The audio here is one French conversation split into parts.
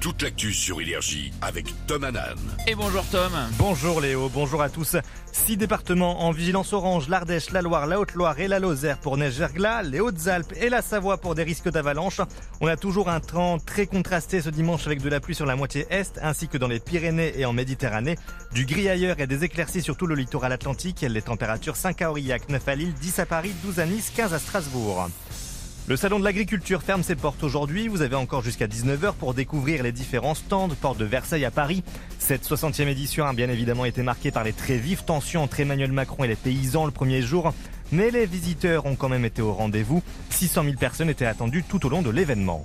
toute l'actu sur Énergie avec Tom Hanan. Et bonjour Tom. Bonjour Léo, bonjour à tous. Six départements en vigilance orange, l'Ardèche, la Loire, la Haute-Loire et la Lozère pour neige verglas, les Hautes-Alpes et la Savoie pour des risques d'avalanche. On a toujours un temps très contrasté ce dimanche avec de la pluie sur la moitié est ainsi que dans les Pyrénées et en Méditerranée. Du gris ailleurs et des éclaircies sur tout le littoral atlantique. Les températures 5 à Aurillac, 9 à Lille, 10 à Paris, 12 à Nice, 15 à Strasbourg. Le salon de l'agriculture ferme ses portes aujourd'hui. Vous avez encore jusqu'à 19h pour découvrir les différents stands, porte de Versailles à Paris. Cette 60e édition a bien évidemment été marquée par les très vives tensions entre Emmanuel Macron et les paysans le premier jour. Mais les visiteurs ont quand même été au rendez-vous. 600 000 personnes étaient attendues tout au long de l'événement.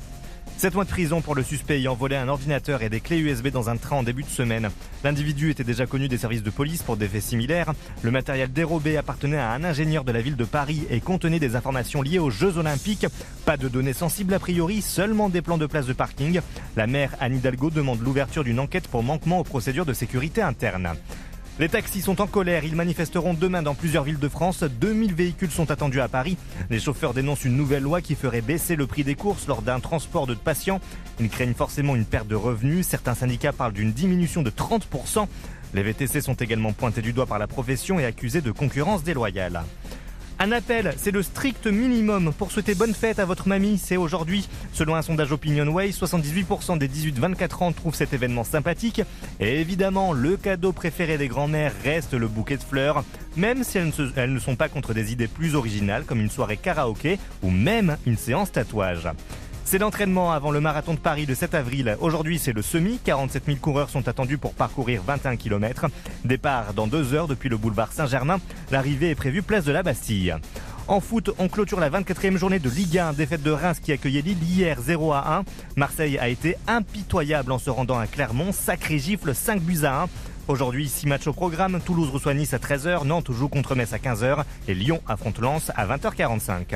7 mois de prison pour le suspect ayant volé un ordinateur et des clés USB dans un train en début de semaine. L'individu était déjà connu des services de police pour des faits similaires. Le matériel dérobé appartenait à un ingénieur de la ville de Paris et contenait des informations liées aux Jeux Olympiques. Pas de données sensibles a priori, seulement des plans de place de parking. La maire Anne Hidalgo demande l'ouverture d'une enquête pour manquement aux procédures de sécurité interne. Les taxis sont en colère, ils manifesteront demain dans plusieurs villes de France. 2000 véhicules sont attendus à Paris. Les chauffeurs dénoncent une nouvelle loi qui ferait baisser le prix des courses lors d'un transport de patients. Ils craignent forcément une perte de revenus. Certains syndicats parlent d'une diminution de 30%. Les VTC sont également pointés du doigt par la profession et accusés de concurrence déloyale. Un appel, c'est le strict minimum pour souhaiter bonne fête à votre mamie, c'est aujourd'hui. Selon un sondage OpinionWay, 78% des 18-24 ans trouvent cet événement sympathique. Et évidemment, le cadeau préféré des grands-mères reste le bouquet de fleurs, même si elles ne, elles ne sont pas contre des idées plus originales comme une soirée karaoké ou même une séance tatouage. C'est l'entraînement avant le marathon de Paris de 7 avril. Aujourd'hui, c'est le semi. 47 000 coureurs sont attendus pour parcourir 21 km. Départ dans deux heures depuis le boulevard Saint-Germain. L'arrivée est prévue place de la Bastille. En foot, on clôture la 24e journée de Ligue 1, défaite de Reims qui accueillait Lille hier 0 à 1. Marseille a été impitoyable en se rendant à Clermont, sacré gifle 5 buts à 1. Aujourd'hui, 6 matchs au programme. Toulouse reçoit Nice à 13h, Nantes joue contre Metz à 15h et Lyon affronte Lens à 20h45.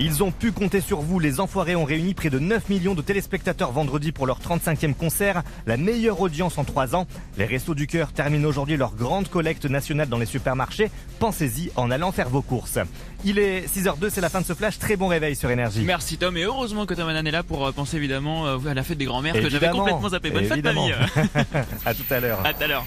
Ils ont pu compter sur vous. Les Enfoirés ont réuni près de 9 millions de téléspectateurs vendredi pour leur 35e concert, la meilleure audience en 3 ans. Les Restos du Cœur terminent aujourd'hui leur grande collecte nationale dans les supermarchés. Pensez-y en allant faire vos courses. Il est 6h02, c'est la fin de ce flash. Très bon réveil sur Énergie. Merci Tom et heureusement que Tom Hanan est là pour euh, penser évidemment euh, à la fête des grands-mères que j'avais complètement zappé. Bonne évidemment. fête mamie. à tout à l'heure. à tout à l'heure.